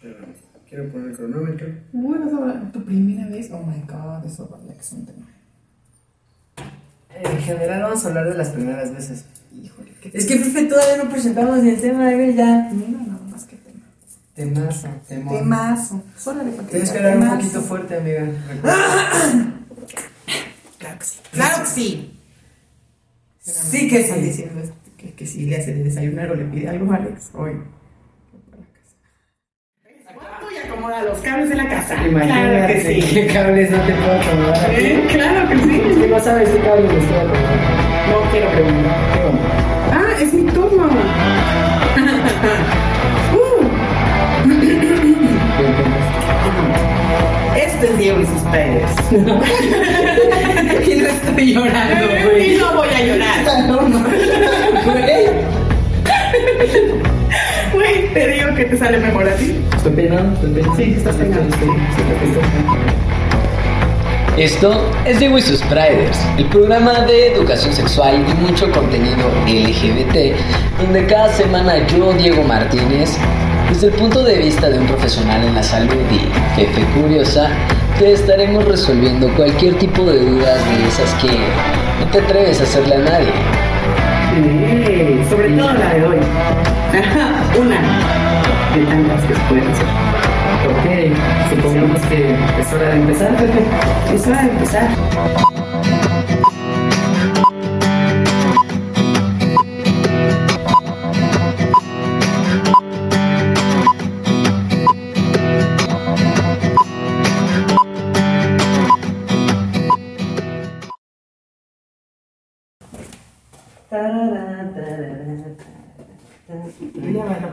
Pero quiero poner el cronómetro. Bueno, sobre tu primera vez. Oh my god, eso vale que es un tema. En general vamos a hablar de las primeras veces. Híjole, qué Es que Fefe todavía no presentamos ni el tema, güey, ya. Mira, nada más que tema. Temazo, temón. Temazo. Órale, para Tienes que hablar un poquito fuerte, amiga. Claro que sí. Claro que sí. Sí que Están sí. diciendo que, que si le hace de desayunar o le pide algo a Alex hoy. ¿Cuánto y acomoda los cables de la casa? Claro Imagínate que sí. qué cables no te puedo acomodar. ¿Eh? Claro que sí. Es que no sabes qué cables me estoy acomodando. No quiero preguntar. ¿Qué onda? Ah, es mi turno. Uh, Este es Diego y sus padres. Y no estoy llorando, güey. Y no voy a llorar. No, no. Güey. Te digo que te sale mejor a ti. Estoy peinando, estoy peinando. Sí, estás estoy- Esto es Diego y sus Priders, el programa de educación sexual y mucho contenido LGBT, donde cada semana yo, Diego Martínez, desde el punto de vista de un profesional en la salud y jefe curiosa, te estaremos resolviendo cualquier tipo de dudas de esas que no te atreves a hacerle a nadie. Sobre todo la de hoy. Una de tantas que pueden ser. Ok, supongamos que es hora de empezar, Pepe. Es hora de empezar.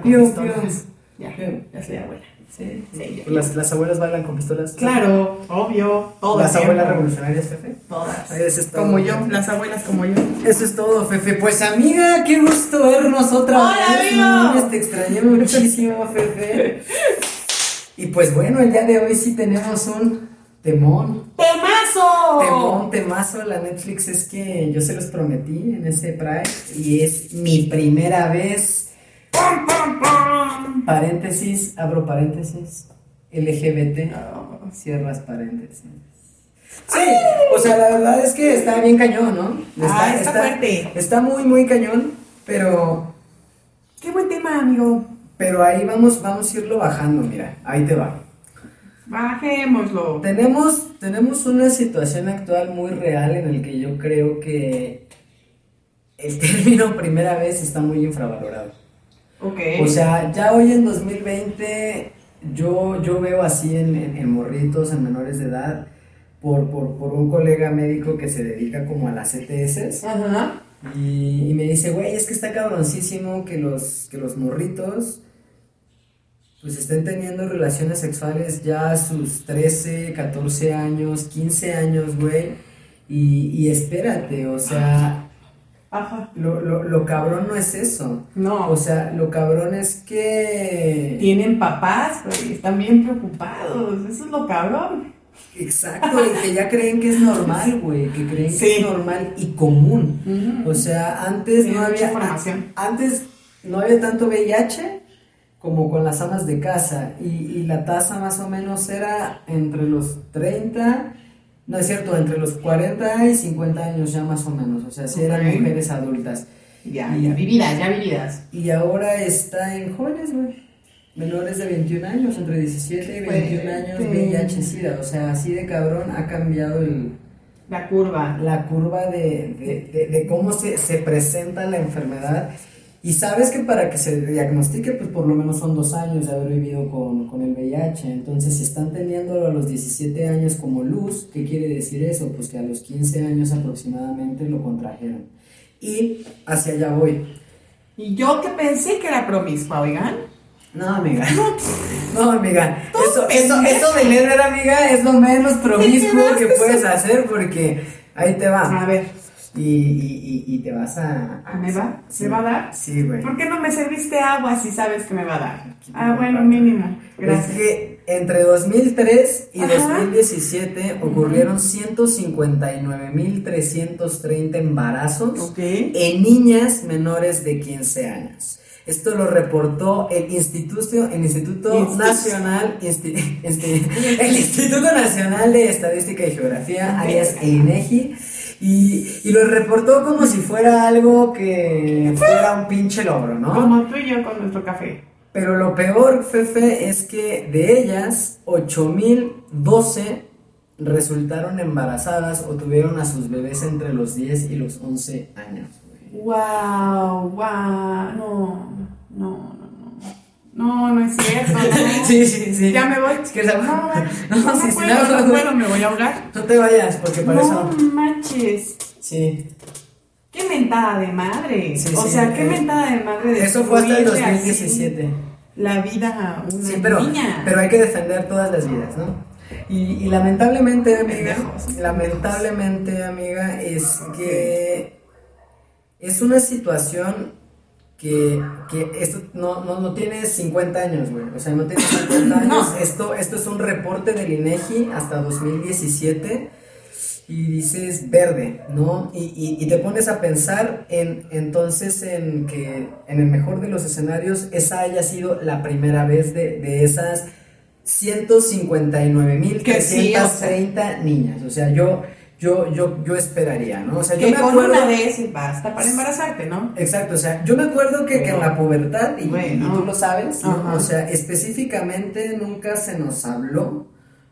Dios, Dios. Ya, ya soy abuela. Sí, Sí, Las, las abuelas bailan con pistolas. Claro, obvio. Todo Las el abuelas revolucionarias, Fefe. Todas. Eso es todo. Como yo, las abuelas como yo. Eso es todo, Fefe. Pues amiga, qué gusto vernos otra Hola, vez. te extrañé muchísimo, Fefe. Y pues bueno, el día de hoy sí tenemos un temón. ¡Temazo! Temón, temazo. La Netflix es que yo se los prometí en ese Pride. Y es mi primera vez. ¡Pum, pum, pum! Paréntesis, abro paréntesis. LGBT. Cierras paréntesis. Sí, o sea, la verdad es que está bien cañón, ¿no? Ah, está fuerte. Está muy, muy cañón, pero, ¡Qué buen tema, amigo! pero ahí vamos, vamos a irlo bajando, mira, ahí te va. Bajémoslo. Tenemos, tenemos una situación actual muy real en el que yo creo que el término primera vez está muy infravalorado. O sea, ya hoy en 2020 yo, yo veo así en, en- en morritos, en menores de edad, por, por, por un colega médico que se dedica como a las ETS Ajá. y, y me dice, güey, es que está cabroncísimo que los, que los morritos pues estén teniendo relaciones sexuales ya a sus 13, 14 años, 15 años, güey. Y, y espérate, o sea, Ajá. lo, lo, lo cabrón no es eso. No. O sea, lo cabrón es que... Tienen papás, güey. Están bien preocupados. Eso es lo cabrón. Exacto, y que ya creen que es normal, güey, que creen que es normal y común. O sea, antes no había información. antes no había tanto VIH como con las amas de casa y, y la tasa más o menos era entre los 30, no es cierto, entre los 40 y 50 años ya más o menos, o sea, si eran mujeres adultas. Ya, ya vividas, ya vividas. Y ahora está en jóvenes, güey. Menores de 21 años, entre 17 y 21 años, Fuerte. VIH-Sida. O sea, así de cabrón ha cambiado el, La curva. la curva de, de- de- de cómo se, se presenta la enfermedad. Y sabes que para que se diagnostique, pues por lo menos son dos años de haber vivido con, con el VIH. Entonces, si están teniendo a los 17 años como luz, ¿qué quiere decir eso? Pues que a los 15 años aproximadamente lo contrajeron. Y hacia allá voy. Y yo que pensé que era promiscua, oigan. No, amiga. No, amiga. Eso, eso, eso de leer, amiga, es lo menos promiscuo que puedes hacer porque ahí te va. A ver, Y, y, y, te vas a. a- ¿me va? Sí. ¿Me va a dar? Sí, güey. ¿Por qué no me serviste agua si sabes que me va a dar? Ah, bueno, mínimo. Es Gracias. que entre 2003 y Ajá. 2017 ocurrieron 159.330 embarazos Ok. en niñas menores de 15 años. Esto lo reportó el Instituto, el Instituto. Nacional, Insti- el Instituto Nacional de Estadística y Geografía, alias INEGI, y, y lo reportó como si fuera algo que fuera un pinche logro, ¿no? Como tú y yo con nuestro café. Pero lo peor, Fefe, es que de ellas, 8012 resultaron embarazadas o tuvieron a sus bebés entre los 10 y los 11 años. güey. Wow, wow, no, no, no, no. No, no es cierto. No. Sí, sí, sí. Ya me voy. ¿sabes? No, No, no, sí, sí, puedo, no, no no, puedo, me voy a ahogar. No te vayas, porque para No eso. manches. Sí. Qué mentada de madre. Sí, o sí, sea, qué mentada de madre. de Eso fue hasta el destruirle 2017. así La vida a una Sí, pero, niña. pero hay que defender todas las vidas, ¿no? Y, y lamentablemente, amiga, Pendejos. lamentablemente, amiga, es que es una situación que, que esto no, no, no tiene 50 años, güey. O sea, no tiene 50 años. No. Esto, esto es un reporte del INEGI hasta 2017 y dices verde, ¿no? Y, y- y te pones a pensar en entonces en que en el mejor de los escenarios esa haya sido la primera vez de, de esas 159.330 Que sí, o sea. niñas. O sea, yo, yo, yo, yo esperaría, ¿no? O sea, yo que me con acuerdo... una vez basta para embarazarte, ¿no? Exacto, o sea, yo me acuerdo que, que en la pubertad, y, Bueno. y tú lo sabes, o sea, específicamente nunca se nos habló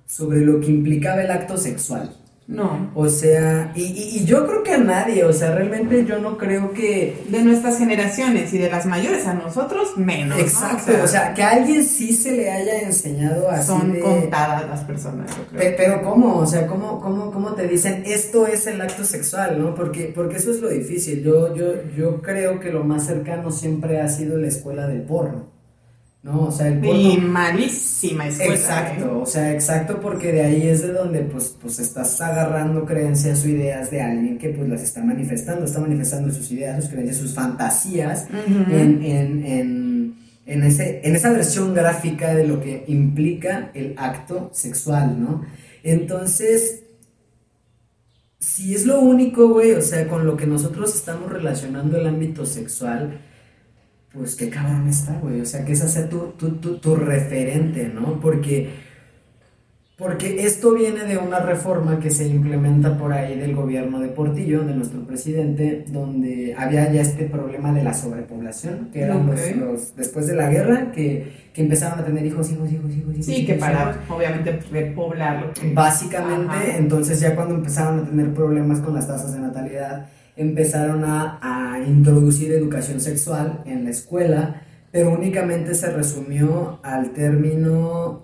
sobre lo que implicaba el acto sexual. No. O sea, y, y- y yo creo que a nadie, o sea, realmente yo no creo que... De nuestras generaciones y de las mayores a nosotros, menos. ¿no? Exacto, o sea, que a alguien sí se le haya enseñado así son de- contadas las personas, yo creo. Pe- Pero ¿cómo? O sea, ¿cómo, cómo, cómo te dicen esto es el acto sexual, ¿no? Porque, porque eso es lo difícil. Yo, yo, yo creo que lo más cercano siempre ha sido la escuela del porno, ¿no? O sea, el. Y malísima escuela. Exacto, ¿eh? o sea, exacto porque de ahí es de donde pues, pues estás agarrando creencias o ideas de alguien que pues las está manifestando, está manifestando sus ideas, sus creencias, sus fantasías en, en, en, en, ese, en esa versión gráfica de lo que implica el acto sexual, ¿no? Entonces, si es lo único, güey, o sea, con lo que nosotros estamos relacionando el ámbito sexual, pues qué cabrón está, güey. O sea, que esa sea tu, tu, tu, tu referente, ¿no? Porque, porque esto viene de una reforma que se implementa por ahí del gobierno de Portillo, de nuestro presidente, donde había ya este problema de la sobrepoblación, que eran los- después de la guerra, que, que empezaron a tener hijos, hijos, hijos, hijos. hijos, Sí, que para, hijos. obviamente, repoblarlo. Básicamente, Ajá. entonces ya cuando empezaron a tener problemas con las tasas de natalidad, empezaron a, a introducir educación sexual en la escuela, pero únicamente se resumió al término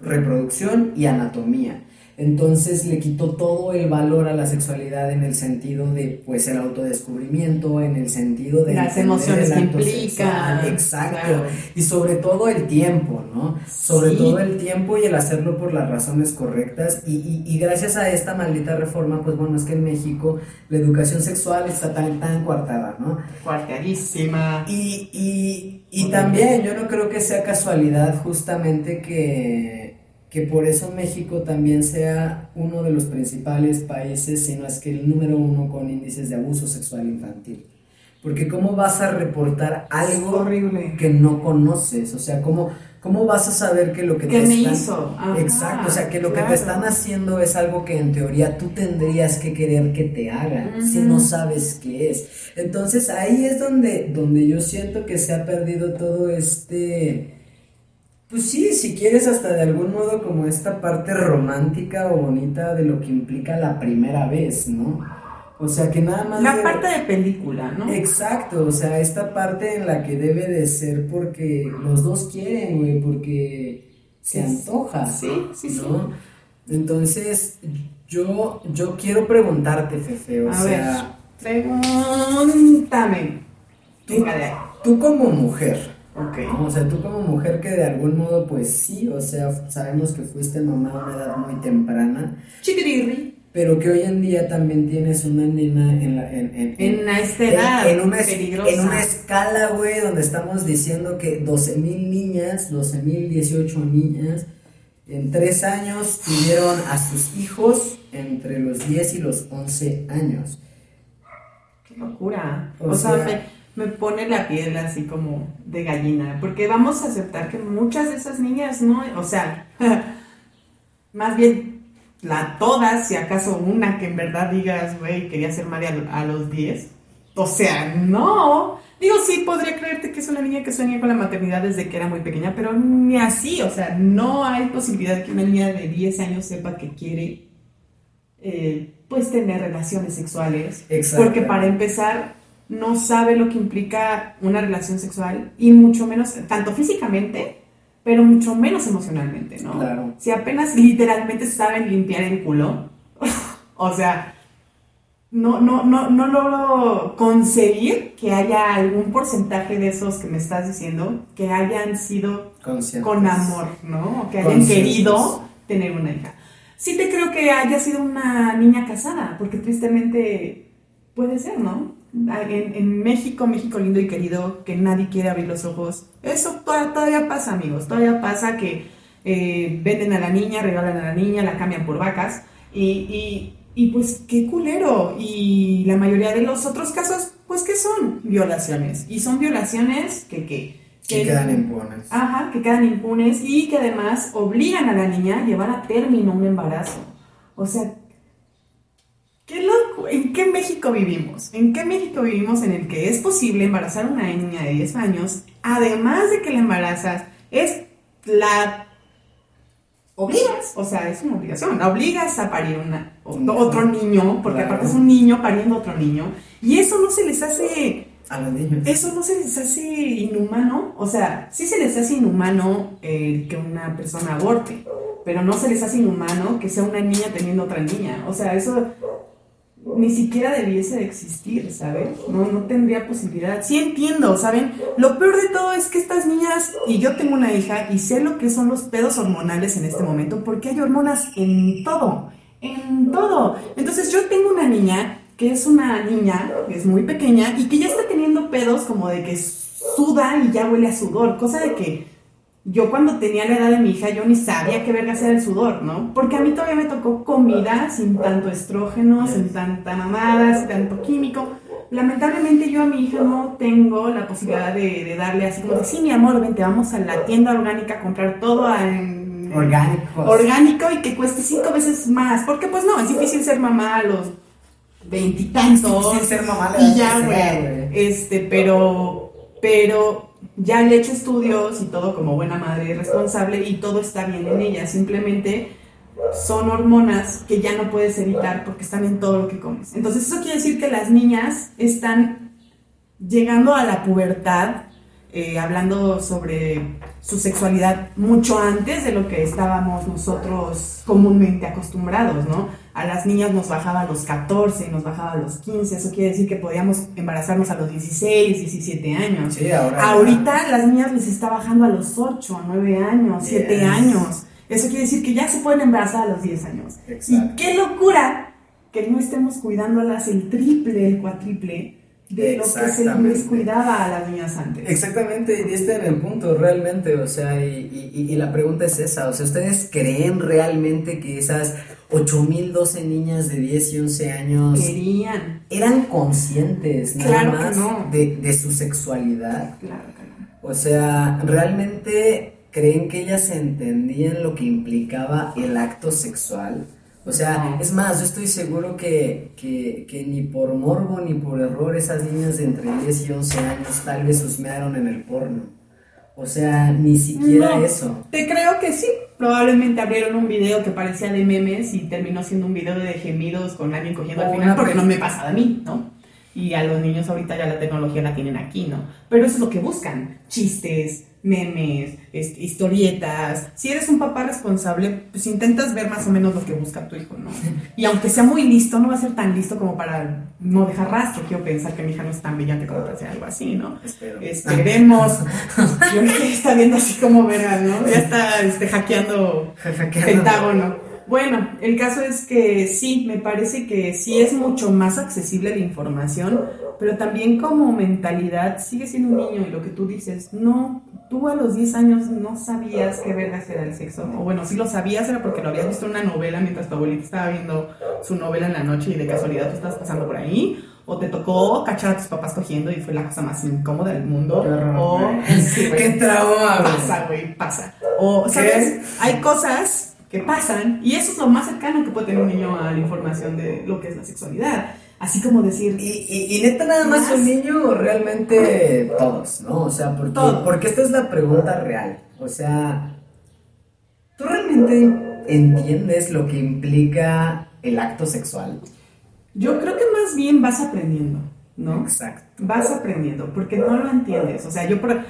reproducción y anatomía. Entonces le quitó todo el valor a la sexualidad en el sentido de, pues, el autodescubrimiento, en el sentido de Las emociones que implica. Exacto. claro. Y sobre todo el tiempo, ¿no? Sobre Sí. todo el tiempo y el hacerlo por las razones correctas. Y, y- y gracias a esta maldita reforma, pues bueno, es que en México la educación sexual está tan, tan coartada, ¿no? Cuarteadísima. Y, y, y también yo no creo que sea casualidad justamente que, que por eso México también sea uno de los principales países, si no es que el número uno con índices de abuso sexual infantil. Porque ¿cómo vas a reportar algo horrible. que no conoces? O sea, ¿cómo, cómo vas a saber que lo que ¿Qué te me están... hizo? Ajá, Exacto, o sea, que lo que te están haciendo es algo que en teoría tú tendrías que querer que te hagan, si no sabes qué es. Entonces ahí es donde, donde yo siento que se ha perdido todo este... Pues sí, si quieres hasta de algún modo como esta parte romántica o bonita de lo que implica la primera vez, ¿no? O sea, que nada más... La de- parte de película, ¿no? Exacto, o sea, esta parte en la que debe de ser porque los dos quieren, güey, porque se antoja. sí, sí, sí. ¿no? Entonces, yo, yo quiero preguntarte, Fefe, o A sea, ver, pregúntame. Ahí. tú como mujer, Ok. ¿no? o sea, tú como mujer que de algún modo, pues sí, o sea, sabemos que fuiste mamá a una edad muy temprana, Chiquirirri. pero que hoy en día también tienes una nena en la... En, en- En esta edad en, en una, es- peligrosa. en una escala, güey, donde estamos diciendo que 12 mil niñas, 12 mil 18 niñas, en tres años tuvieron a sus hijos entre los 10 y los 11 años. Qué locura. O O, sea, sea- me, pone la piel así como de gallina, porque vamos a aceptar que muchas de esas niñas no, o sea, más bien la todas, si acaso una que en verdad digas, güey, quería ser madre a, a los 10. O sea, no. Digo, sí, podría creerte que es una niña que sueña con la maternidad desde que era muy pequeña, pero ni así, o sea, no hay posibilidad que una niña de 10 años sepa que quiere, eh, pues, tener relaciones sexuales. Exacto. Porque para empezar, no sabe lo que implica una relación sexual y mucho menos, tanto físicamente, pero mucho menos emocionalmente, ¿no? Claro. Si apenas literalmente saben limpiar el culo, o sea, no, no, no, no logro conseguir que haya algún porcentaje de esos que me estás diciendo que hayan sido con amor, ¿no? O que hayan querido tener una hija. Sí te creo que haya sido una niña casada, porque tristemente puede ser, ¿no? En, en México, México lindo y querido, que nadie quiere abrir los ojos. Eso to- todavía pasa, amigos. Todavía pasa que eh, venden a la niña, regalan a la niña, la cambian por vacas. Y, y- y pues qué culero. Y la mayoría de los otros casos, pues ¿qué son? Violaciones. Y son violaciones que... que Que quedan impunes. Ajá, que quedan impunes y que además obligan a la niña a llevar a término un embarazo. O sea, ¿qué loco? ¿En qué México vivimos? ¿En qué México vivimos en el que es posible embarazar a una niña de 10 años, además de que la embarazas, es la obligas, o sea, es una obligación, la obligas a parir una, otro, niño, porque Claro. aparte es un niño pariendo otro niño, y eso no se les hace A los niños. eso no se les hace inhumano, o sea, sí se les hace inhumano eh, que una persona aborte, pero no se les hace inhumano que sea una niña teniendo otra niña, o sea, eso ni siquiera debiese de existir, ¿sabes? No, no tendría posibilidad. Sí entiendo, ¿saben? Lo peor de todo es que estas niñas, y yo tengo una hija y sé lo que son los pedos hormonales en este momento, porque hay hormonas en todo, en todo. Entonces yo tengo una niña que es una niña, que es muy pequeña, y que ya está teniendo pedos como de que suda y ya huele a sudor, cosa de que yo cuando tenía la edad de mi hija, yo ni sabía qué verga era el sudor, ¿no? Porque a mí todavía me tocó comida sin tanto estrógeno, sin tanta mamada, sin tanto químico. Lamentablemente yo a mi hija no tengo la posibilidad de, de darle así como de, sí, mi amor, vente, vamos a la tienda orgánica a comprar todo en... Orgánicos. Orgánico y que cueste cinco veces más. Porque pues no, es difícil ser mamá a los veintitantos. Es difícil ser mamá a edad Y ya, güey. Este, pero, pero ya le he hecho estudios y todo como buena madre responsable y todo está bien en ella. Simplemente son hormonas que ya no puedes evitar porque están en todo lo que comes. Entonces eso quiere decir que las niñas están llegando a la pubertad, eh, hablando sobre su sexualidad mucho antes de lo que estábamos nosotros comúnmente acostumbrados, ¿no? A las niñas nos bajaba a los 14, nos bajaba a los 15, eso quiere decir que podíamos embarazarnos a los 16, 17 años. Sí, ahora. Ahorita las niñas les está bajando a los 8, 9 años, 7 Yes. años. Eso quiere decir que ya se pueden embarazar a los 10 años. Exacto. Y qué locura que no estemos cuidándolas el triple, el cuatriple de lo que se Exactamente. les cuidaba a las niñas antes. Exactamente, y diste en el punto, realmente, o sea, y, y- y la pregunta es esa, o sea, ¿ustedes creen realmente que esas 8012 niñas de 10 y 11 años Querían. eran conscientes nada Claro que más no. de, de su sexualidad? Claro que no. O sea, ¿realmente creen que ellas entendían lo que implicaba el acto sexual? O sea, es más, yo estoy seguro que, que, que ni por morbo ni por error esas niñas de entre 10 y 11 años tal vez husmearon en el porno. O sea, ni siquiera No. eso. Te creo que sí. Probablemente abrieron un video que parecía de memes y terminó siendo un video de gemidos con alguien cogiendo al final porque no me pasa a mí, ¿no? Y a los niños ahorita ya la tecnología la tienen aquí, ¿no? Pero eso es lo que buscan. Chistes, memes, este, historietas. Si eres un papá responsable, pues intentas ver más o menos lo que busca tu hijo, ¿no? Y aunque sea muy listo, no va a ser tan listo como para no dejar rastro. Quiero pensar que mi hija no es tan brillante como para hacer algo así, ¿no? Espero. Esperemos. Yo creo que está viendo así como verga, ¿no? Ya está este, hackeando Hackeando. Pentágono. Bueno, el caso es que sí, me parece que sí es mucho más accesible la información, pero también como mentalidad sigue siendo un niño y lo que tú dices, no, tú a los 10 años no sabías qué vergas era el sexo, o bueno, sí lo sabías, era porque lo habías visto en una novela mientras tu abuelita estaba viendo su novela en la noche y de casualidad tú estabas pasando por ahí, o te tocó cachar a tus papás cogiendo y fue la cosa más incómoda del mundo. O sí. Qué trauma. Pasa, güey, pasa. O, ¿sabes? Hay cosas que pasan y eso es lo más cercano que puede tener un niño a la información de lo que es la sexualidad. Así como decir, Y, y, y neta nada más un niño o realmente todos, ¿no? O sea, porque, Todos. porque esta es la pregunta real. O sea, ¿tú realmente entiendes lo que implica el acto sexual? yo creo que más bien vas aprendiendo, ¿no? Exacto. Vas aprendiendo, porque no lo entiendes. O sea, yo por...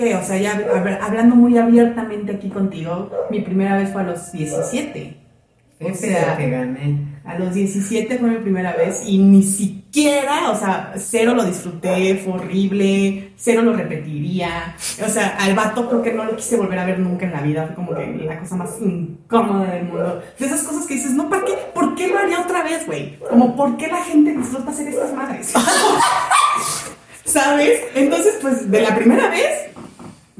¿Qué? O sea, ya hab- hablando muy abiertamente aquí contigo, mi primera vez fue a los 17. O sea, que gané. a los 17 fue mi primera vez y ni siquiera, o sea, cero lo disfruté, fue horrible, cero lo repetiría. O sea, al vato creo que no lo quise volver a ver nunca en la vida, fue como que la cosa más incómoda del mundo. De esas cosas que dices, no, ¿para qué? ¿Por qué lo haría otra vez, güey? Como, ¿por qué la gente disfruta hacer estas madres? ¿Sabes? Entonces, pues, de la primera vez,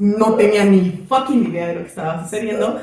no tenía ni fucking idea de lo que estaba sucediendo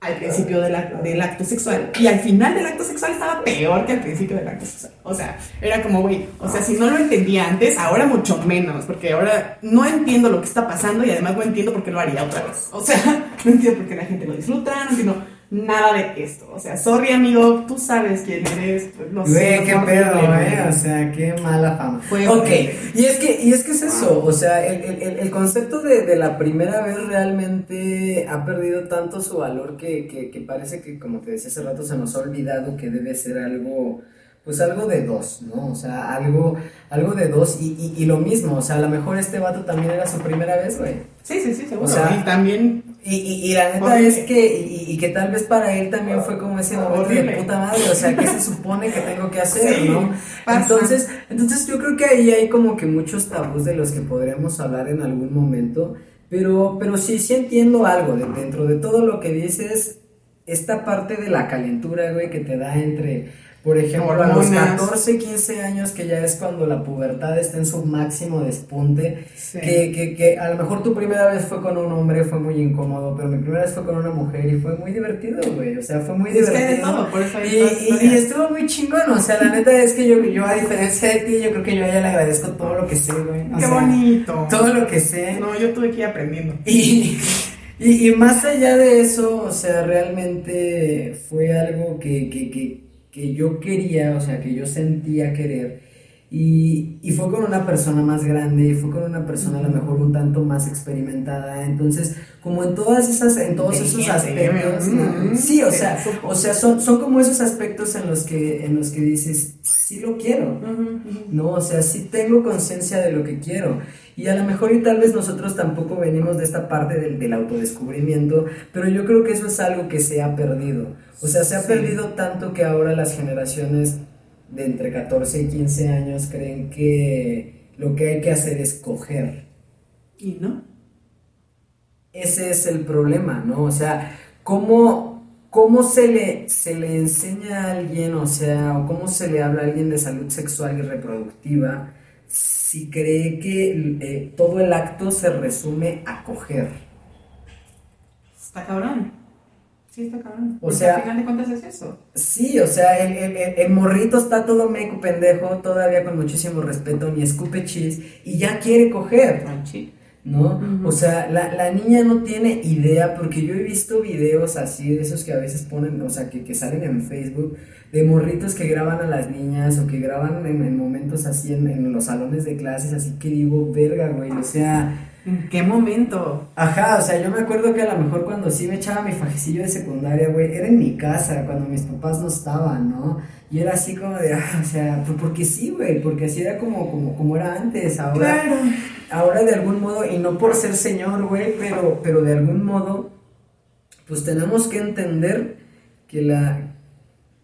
al principio ac- del acto sexual y al final del acto sexual estaba peor que al principio del acto sexual. O sea, era como, güey, o sea, si no lo entendía antes, ahora mucho menos, porque ahora no entiendo lo que está pasando y además no entiendo por qué lo haría otra vez. O sea, no entiendo por qué la gente lo disfruta, no entiendo nada de esto. O sea, sorry amigo, tú sabes quién eres, pues, no sé. Güey, qué fue pedo, eh. O sea, qué mala fama. Fue ok, y es que, y es que es eso, o sea, el, el- el- el concepto de, de la primera vez realmente ha perdido tanto su valor que, que, que parece que, como te decía hace rato, se nos ha olvidado que debe ser algo, pues algo de dos, ¿no? O sea, algo, algo de dos y, y, y lo mismo, o sea, a lo mejor este vato también era su primera vez, güey. Sí, sí, sí, seguro. O sea, y también Y, y, y la neta es que, y, y que tal vez para él también fue como ese momento de puta madre, o sea, ¿qué se supone que tengo que hacer, Sí, no? pasa. Entonces, entonces yo creo que ahí hay como que muchos tabús de los que podríamos hablar en algún momento, pero, pero sí, sí entiendo algo, de- dentro de todo lo que dices, esta parte de la calentura, güey, que te da entre... Por ejemplo, a los Hormonas. 14, 15 años, que ya es cuando la pubertad está en su máximo despunte, Sí. que, que, que a lo mejor tu primera vez fue con un hombre, fue muy incómodo, pero mi primera vez fue con una mujer y fue muy divertido, güey. O sea, fue muy Es que hay de divertido. todo, por eso hay y, estuvo muy chingón, o sea, la neta es que yo, yo a diferencia de ti, yo creo que yo a ella le agradezco todo lo que sé, güey. Qué sea, bonito. Todo lo que sé. No, yo tuve que ir aprendiendo. Y, y, y más allá de eso, o sea, realmente fue algo que, que, que, que yo quería, o sea, que yo sentía querer. Y, y fue con una persona más grande, y fue con una persona a lo mejor un tanto más experimentada. Entonces, como en todas esas, en todos esos aspectos, ¿no? sí, o sea, o sea, son, son como esos aspectos en los que, en los que dices, sí lo quiero. No, o sea, sí tengo conciencia de lo que quiero. Y a lo mejor y tal vez nosotros tampoco venimos de esta parte del, del autodescubrimiento, pero yo creo que eso es algo que se ha perdido. O sea, se ha Sí. perdido tanto que ahora las generaciones de entre 14 y 15 años creen que lo que hay que hacer es coger. ¿Y no? Ese es el problema, ¿no? O sea, ¿cómo, cómo se, le, se le enseña a alguien, o sea, o cómo se le habla a alguien de salud sexual y reproductiva si cree que eh, todo el acto se resume a coger? Está cabrón. Sí, está cabrón. O sea- al final de cuentas es eso. Sí, o sea, el, el- el- el morrito está todo meco pendejo, todavía con muchísimo respeto, ni escupe chis, y ya quiere coger. ¿no? Ujú. O sea, la, la niña no tiene idea, porque yo he visto videos así, de esos que a veces ponen, o sea, que, que salen en Facebook, de morritos que graban a las niñas o que graban en, en momentos así en, en los salones de clases, así que digo, verga, güey, o sea, ¿En qué momento? ajá, o sea, yo me acuerdo que a lo mejor cuando sí me echaba mi fajecillo de secundaria, güey, era en mi casa, cuando mis papás no estaban, ¿no? Y era así como de, ah, o sea, pues porque sí, güey, porque así era como, como, como era antes, ahora Claro. ahora de algún modo, y no por ser señor, güey, pero, pero de algún modo, pues tenemos que entender que la,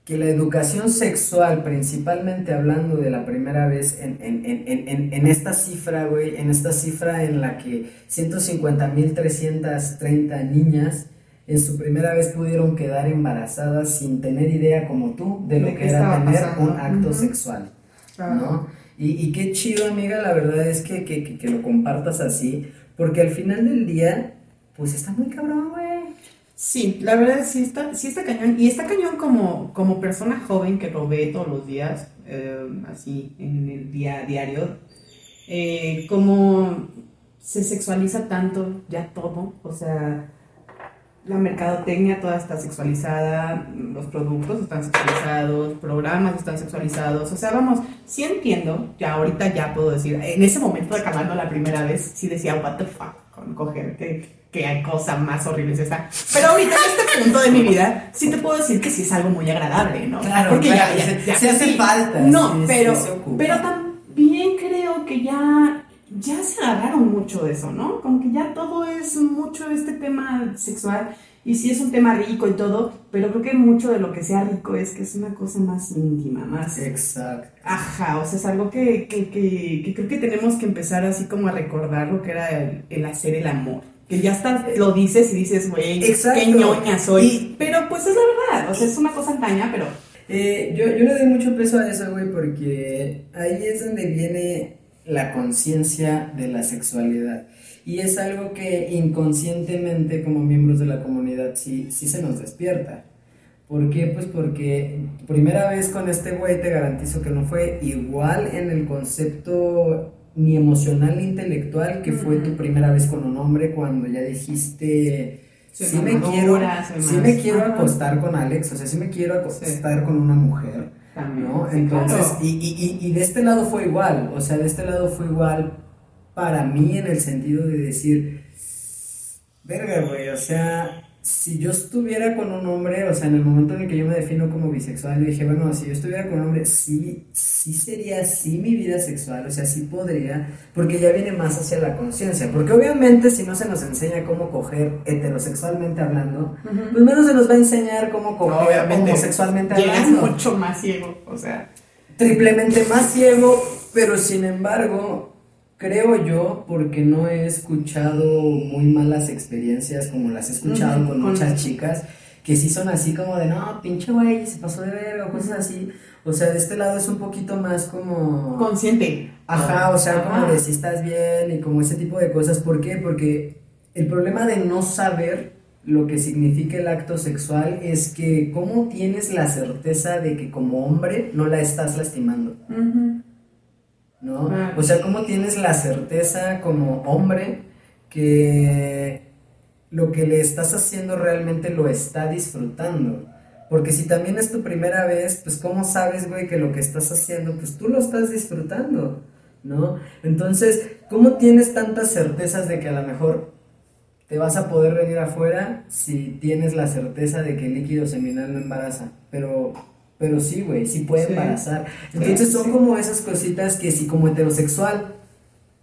que la educación sexual, principalmente hablando de la primera vez en, en, en, en, esta cifra, güey, en esta cifra en la que 150.330 niñas en su primera vez pudieron quedar embarazadas sin tener idea como tú de lo De que era tener pasando. un acto sexual. Claro. ¿no? Y, y qué chido, amiga, la verdad es que, que, que- que lo compartas así, porque al final del día, pues está muy cabrón, güey. Sí, la verdad sí está, sí está cañón. Y está cañón como, como persona joven que lo ve todos los días, eh, así en el día diario, eh, como se sexualiza tanto ya todo, o sea, la mercadotecnia toda está sexualizada, los productos están sexualizados, programas están sexualizados, o sea, vamos, sí entiendo, ya ahorita ya puedo decir, en ese momento de acabarlo la primera vez, sí decía, what the fuck, con coger, que, hay cosa más horrible es esa. Pero ahorita en este punto de mi vida, sí te puedo decir que sí es algo muy agradable, ¿no? Claro, Porque claro, ya, ya, ya- se hace sí. falta, No, sí, pero, pero también creo que ya, ya se agarraron mucho de eso, ¿no? Como que ya todo es mucho este tema sexual. Y sí es un tema rico y todo, pero creo que mucho de lo que sea rico es que es una cosa más íntima, más... Exacto. Ajá, o sea, es algo que, que, que, que creo que tenemos que empezar así como a recordar lo que era el, el hacer el amor. Que ya hasta lo dices y dices, güey, qué ñoña soy. Y- pero pues es la verdad, o sea, es una cosa antaña, pero... Eh, yo, yo le doy mucho peso a eso, güey, porque ahí es donde viene la conciencia de la sexualidad. Y es algo que inconscientemente como miembros de la comunidad sí, sí se nos despierta. ¿Por qué? Pues porque primera vez con este güey te garantizo que no fue igual en el concepto ni emocional ni intelectual que fue tu primera vez con un hombre cuando ya dijiste sí me quiero sí me quiero Ajá. acostar con Alex o sea sí me quiero acostar con una mujer También, ¿no? Entonces, claro. y, y, y, y de este lado fue igual, o sea, de este lado fue igual para mí en el sentido de decir, verga, güey, o sea, si yo estuviera con un hombre, o sea, en el momento en el que yo me defino como bisexual, yo dije, bueno, si yo estuviera con un hombre, sí, sí sería así mi vida sexual, o sea, sí podría, porque ya viene más hacia la conciencia, porque obviamente si no se nos enseña cómo coger heterosexualmente hablando, pues menos se nos va a enseñar cómo coger Obviamente, homosexualmente hablando mucho más ciego, o sea... triplemente más ciego, pero sin embargo, creo yo, porque no he escuchado muy malas experiencias como las he escuchado con con- muchas chicas, que sí son así como de, no, pinche güey, se pasó de verga, o cosas así. O sea, de este lado es un poquito más como... Consciente. Ajá, o sea, como de si estás bien y como ese tipo de cosas. ¿Por qué? Porque el problema de no saber lo que significa el acto sexual es que cómo tienes la certeza de que como hombre no la estás lastimando, Ujú. ¿No? O sea, cómo tienes la certeza como hombre que lo que le estás haciendo realmente lo está disfrutando. Porque si también es tu primera vez, pues cómo sabes, güey, que lo que estás haciendo, pues tú lo estás disfrutando, ¿no? Entonces, ¿cómo tienes tantas certezas de que a lo mejor te vas a poder venir afuera si tienes la certeza de que el líquido seminal no embaraza? Pero, pero sí, güey, sí puede Sí. embarazar. Entonces Sí, son sí. como esas cositas que si como heterosexual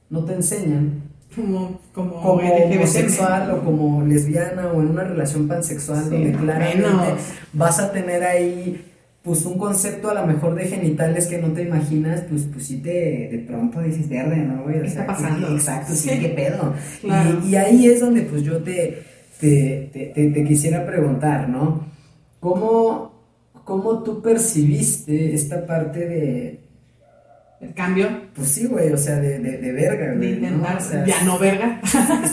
no te enseñan, Como, como, como homosexual o como lesbiana o en una relación pansexual donde claramente menos. vas a tener ahí pues un concepto a lo mejor de genitales que no te imaginas, pues pues sí te de pronto dices verde, ¿no, güey? O ¿Qué sea, está ¿qué- pasando? exacto, sí, qué pedo. Claro. Y, y ahí es donde pues yo te, te, te, te- te quisiera preguntar, ¿no? ¿Cómo, ¿Cómo tú percibiste esta parte de, El cambio pues sí, güey, o sea, de, de, de verga, de güey? ¿no? intentar, O sea, ya no verga.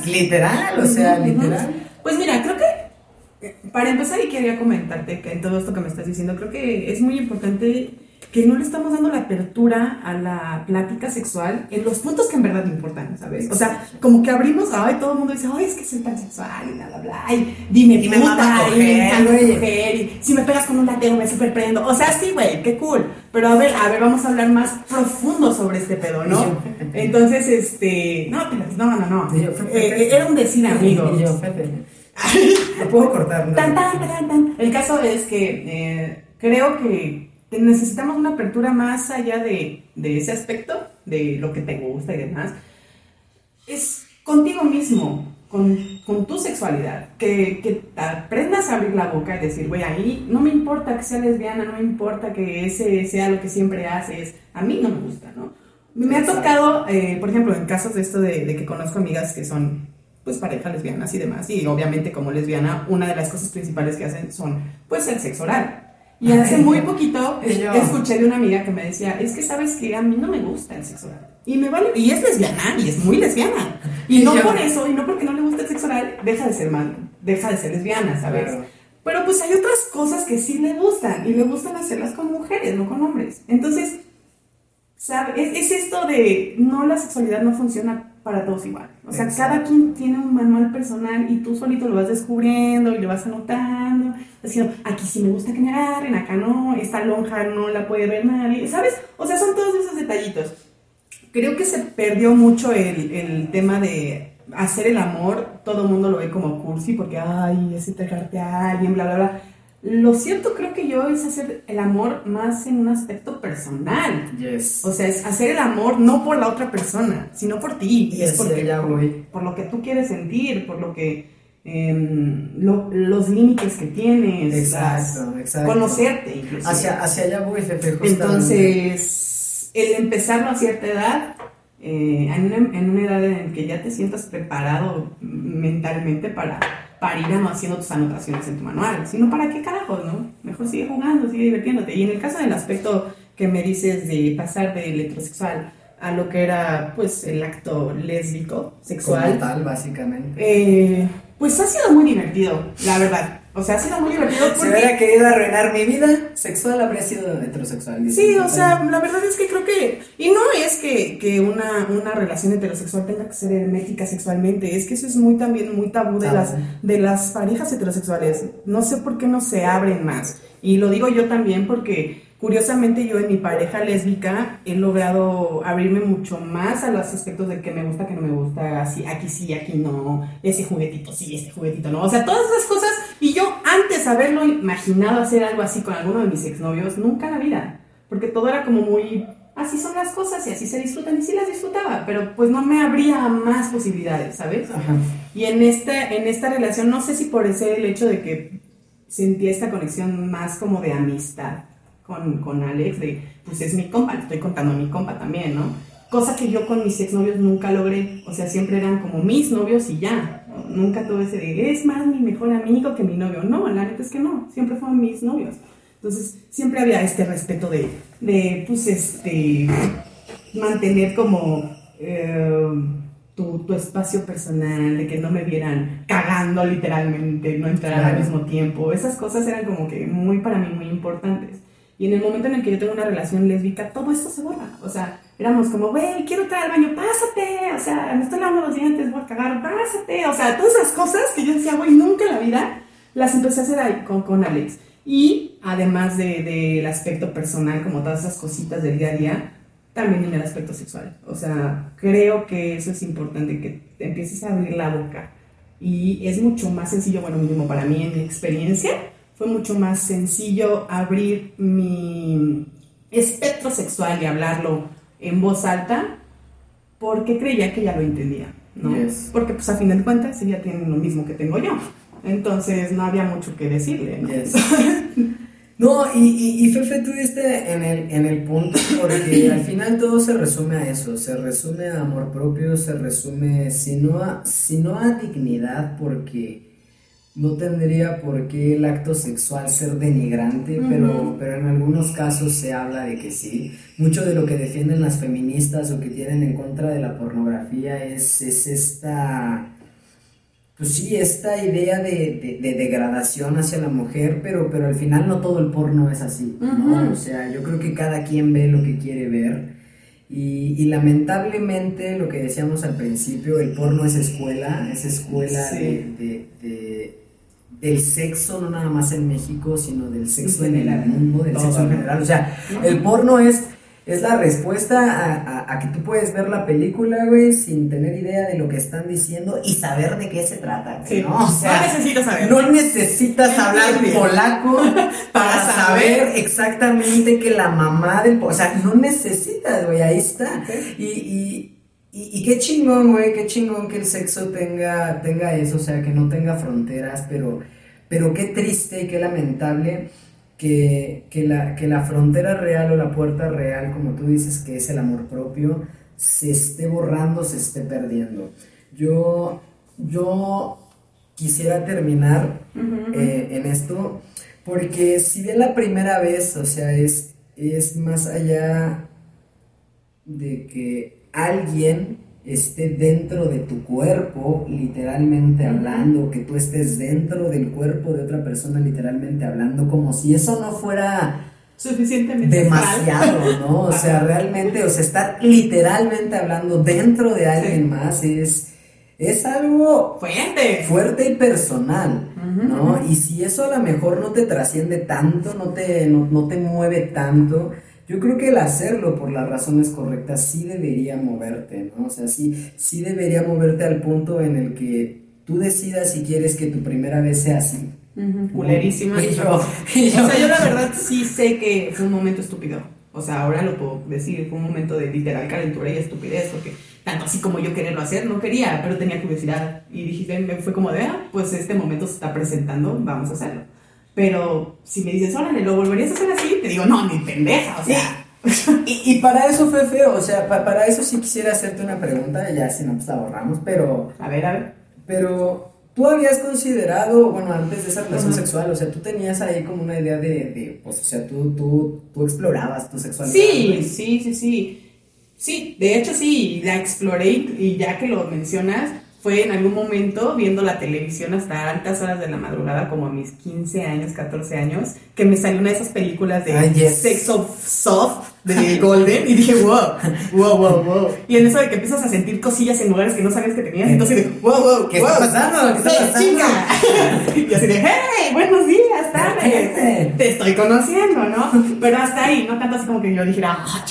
Literal, o sea, literal. Pues mira, creo que eh, para empezar y quería comentarte que en todo esto que me estás diciendo, creo que es muy importante que no le estamos dando la apertura a la plática sexual en los puntos que en verdad importan, ¿sabes? O sea, como que abrimos, ay, todo el mundo dice, ay, es que soy pansexual y bla, bla, bla, y dime, puta, y me encanta y si me pegas con un lateo me super prendo. O sea, sí, güey, qué cool. Pero a ver, a ver, vamos a hablar más profundo sobre este pedo, ¿no? Entonces, este, no, no, no, no. Eh, era un decir, amigo. Y yo, Pepe. Lo puedo cortar, ¿no? Tan, tan, tan, tan. El caso es que eh, creo que necesitamos una apertura más allá de, de ese aspecto, de lo que te gusta y demás. Es contigo mismo, con, con tu sexualidad, que, que aprendas a abrir la boca y decir, güey, ahí no me importa que sea lesbiana, no me importa que ese sea lo que siempre haces, a mí no me gusta, ¿no? Me ha tocado, eh, por ejemplo, en casos de esto de, de que conozco amigas que son pues parejas lesbianas y demás, y obviamente como lesbiana, una de las cosas principales que hacen son pues el sexo oral. Y hace muy poquito yo. escuché de una amiga que me decía, es que sabes que a mí no me gusta el sexo oral. Y me vale, y es lesbiana, y es muy lesbiana. Y Y no yo. por eso, y no porque no le gusta el sexo oral, deja de ser malo, deja de ser lesbiana, ¿sabes? Claro. Pero pues hay otras cosas que sí le gustan y le gustan hacerlas con mujeres, no con hombres. Entonces, ¿sabe? Es, es esto de no la sexualidad no funciona para todos igual. O sea, Exacto. cada quien tiene un manual personal y tú solito lo vas descubriendo y lo vas anotando, diciendo, aquí sí me gusta que me agarren, acá no, esta lonja no la puede ver nadie, ¿sabes? O sea, son todos esos detallitos. Creo que se perdió mucho el, el tema de hacer el amor, todo el mundo lo ve como cursi porque, ay, es entregarte a alguien, bla, bla, bla. Lo cierto creo que yo es hacer el amor más en un aspecto personal. Yes. O sea, es hacer el amor no por la otra persona, sino por ti. Y es porque, por, voy. por lo que tú quieres sentir, por lo que em, lo- los límites que tienes, Exacto, las- exacto. conocerte incluso. Hacia, hacia allá voy. Entonces, el empezarlo a cierta edad, eh, en, una, en una edad en que ya te sientas preparado mentalmente para, para ir haciendo tus anotaciones en tu manual, sino para qué carajos, ¿no? Mejor sigue jugando, sigue divirtiéndote. Y en el caso del aspecto que me dices de pasar del heterosexual a lo que era, pues, el acto lésbico, Como sexual, tal, básicamente. eh, pues ha sido muy divertido, la verdad. O sea, ha sido muy divertido Si porque... hubiera querido arruinar mi vida sexual, habría sido heterosexual. Sí, o sea, la verdad es que creo que, y no es que, que una, una relación heterosexual tenga que ser hermética sexualmente, es que eso es muy también muy tabú de Tabú. las, de las parejas heterosexuales. No sé por qué no se abren más. Y lo digo yo también porque curiosamente yo en mi pareja lésbica he logrado abrirme mucho más a los aspectos de que me gusta, que no me gusta, así, aquí sí, aquí no, ese juguetito sí, este juguetito no. O sea, todas esas cosas. Y yo antes haberlo imaginado hacer algo así con alguno de mis exnovios, nunca en la vida. Porque todo era como muy, así son las cosas y así se disfrutan y sí las disfrutaba, pero pues no me abría más posibilidades, ¿sabes? Ajá. Y en esta, en esta relación, no sé si por ese el hecho de que sentía esta conexión más como de amistad con, con Alex, de pues es mi compa, le estoy contando a mi compa también, ¿no? Cosa que yo con mis exnovios nunca logré, o sea, siempre eran como mis novios y ya. Nunca tuve ese de, es más mi mejor amigo que mi novio, no, la neta es que no, siempre fueron mis novios. Entonces, siempre había este respeto de, de pues, este, mantener como eh, tu, tu espacio personal, de que no me vieran cagando literalmente, no entrar al Claro. mismo tiempo. Esas cosas eran como que muy para mí muy importantes. Y en el momento en el que yo tengo una relación lésbica, todo esto se borra. O sea, éramos como, güey, quiero entrar al baño, pásate. O sea, me estoy lavando los dientes, voy a cagar, pásate. O sea, todas esas cosas que yo decía, güey, nunca en la vida las empecé a hacer ahí con, con Alex. Y además de- del aspecto personal, como todas esas cositas del día a día, también en el aspecto sexual. O sea, creo que eso es importante, que te empieces a abrir la boca. Y es mucho más sencillo, bueno, mínimo para mí en mi experiencia, fue mucho más sencillo abrir mi espectro sexual y hablarlo en voz alta porque creía que ya lo entendía, ¿no? Yes. Porque pues a fin de cuentas ella tiene lo mismo que tengo yo. Entonces no había mucho que decirle, ¿no? Yes. No, y, y, y Fefe, tú diste en el, en el punto, porque al final todo se resume a eso, se resume a amor propio, se resume, si no a, si no a dignidad, porque no tendría por qué el acto sexual ser denigrante, pero, pero en algunos casos se habla de que sí. Mucho de lo que defienden las feministas o que tienen en contra de la pornografía es, es esta pues sí, esta idea de, de- de degradación hacia la mujer, pero, pero al final no todo el porno es así, ¿no? O sea, yo creo que cada quien ve lo que quiere ver. Y, y lamentablemente, lo que decíamos al principio, el porno es escuela, es escuela Sí. de- de- del sexo, no nada más en México, sino del sexo en el mundo, del sexo en general. O sea, el porno es, es la respuesta a, a- a que tú puedes ver la película, güey, sin tener idea de lo que están diciendo y saber de qué se trata, güey, Sí. ¿no? O sea, no necesito saber. no necesitas hablar polaco para saber exactamente que la mamá del... O sea, no necesitas, güey, ahí está. Y, y, y qué chingón, güey, qué chingón que el sexo tenga, tenga eso, o sea, que no tenga fronteras, pero, pero qué triste y qué lamentable que, que, la, que la frontera real o la puerta real, como tú dices, que es el amor propio, se esté borrando, se esté perdiendo. Yo, yo quisiera terminar eh, en esto, porque si bien la primera vez, o sea, es, es más allá de que alguien esté dentro de tu cuerpo, literalmente hablando, que tú estés dentro del cuerpo de otra persona, literalmente hablando, como si eso no fuera Suficientemente. demasiado, ¿no? O sea, realmente, o sea, estar literalmente hablando dentro de alguien más es, es algo Fuerte. fuerte y personal, ¿no? Y si eso a lo mejor no te trasciende tanto, no te, no, no te mueve tanto, yo creo que el hacerlo por las razones correctas sí debería moverte, ¿no? O sea, sí, sí debería moverte al punto en el que tú decidas si quieres que tu primera vez sea así. Ujú, Culerísima. Y yo- y O sea, yo la verdad sí sé que fue un momento estúpido. O sea, ahora lo puedo decir, fue un momento de literal calentura y estupidez, porque tanto así como yo quererlo hacer, no quería, pero tenía curiosidad. Y dije, me fue como de, ah, pues este momento se está presentando, vamos a hacerlo. Pero si me dices, órale, ¿lo volverías a hacer así? Te digo, no, ni pendeja, o sea. Y, y para eso fue feo, o sea, pa- para eso sí quisiera hacerte una pregunta, ya si no, pues la borramos, pero, A ver, a ver. pero tú habías considerado, bueno, antes de esa relación sexual, o sea, tú tenías ahí como una idea de, de pues, o sea, tú, tú, tú explorabas tu sexualidad. Sí, ¿no? sí, sí, sí. Sí, de hecho sí, la exploré y ya que lo mencionas, fue en algún momento viendo la televisión hasta altas horas de la madrugada, como a mis 15 años, 14 años, que me salió una de esas películas de Ay, yes. Sex of Soft de Golden y dije, wow, wow, wow, wow. Y en eso de que empiezas a sentir cosillas en lugares que no sabías que tenías, entonces de, wow, wow, ¿Qué wow. está pasando? ¿Qué está pasando? chinga. y así de, hey, buenos días, tardes. Te estoy conociendo, ¿no? Pero hasta ahí, no tanto así como que yo dijera, ah,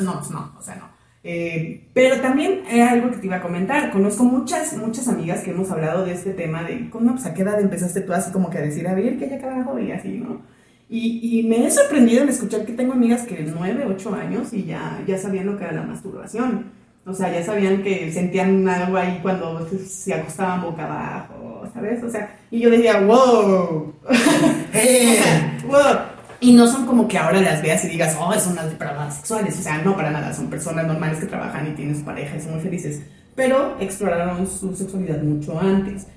no, pues no, o sea, no. Eh, pero también era algo que te iba a comentar. Conozco muchas, muchas amigas que hemos hablado de este tema de, ¿cómo, pues, a qué edad empezaste tú así como que a decir, a ver, que ya carajo, y así, ¿no? Y, y me he sorprendido en escuchar que tengo amigas que 9, 8 años y ya, ya sabían lo que era la masturbación. O sea, ya sabían que sentían algo ahí cuando se, acostaban boca abajo, ¿sabes? O sea, y yo decía, wow. Eh, O sea, wow. Y no son como que ahora las veas y digas, oh, son unas depravadas sexuales. O sea, no para nada. Son personas normales que trabajan y tienen su pareja y son muy felices. Pero exploraron su sexualidad mucho antes.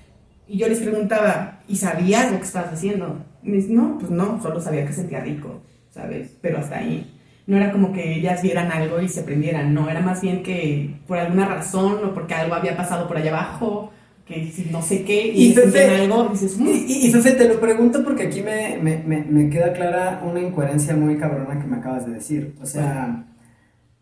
Y yo les preguntaba, ¿y sabías lo que estabas haciendo? Y me dicen, no, pues no, solo sabía que sentía rico, ¿sabes? Pero hasta ahí. No era como que ellas vieran algo y se prendieran, no, era más bien que por alguna razón o porque algo había pasado por allá abajo, que si no sé qué, y, Y Fefe- algo, y dices, Y, "Mm". y, y, Fefe, te lo pregunto porque aquí me, me, me, me queda clara una incoherencia muy cabrona que me acabas de decir. O sea,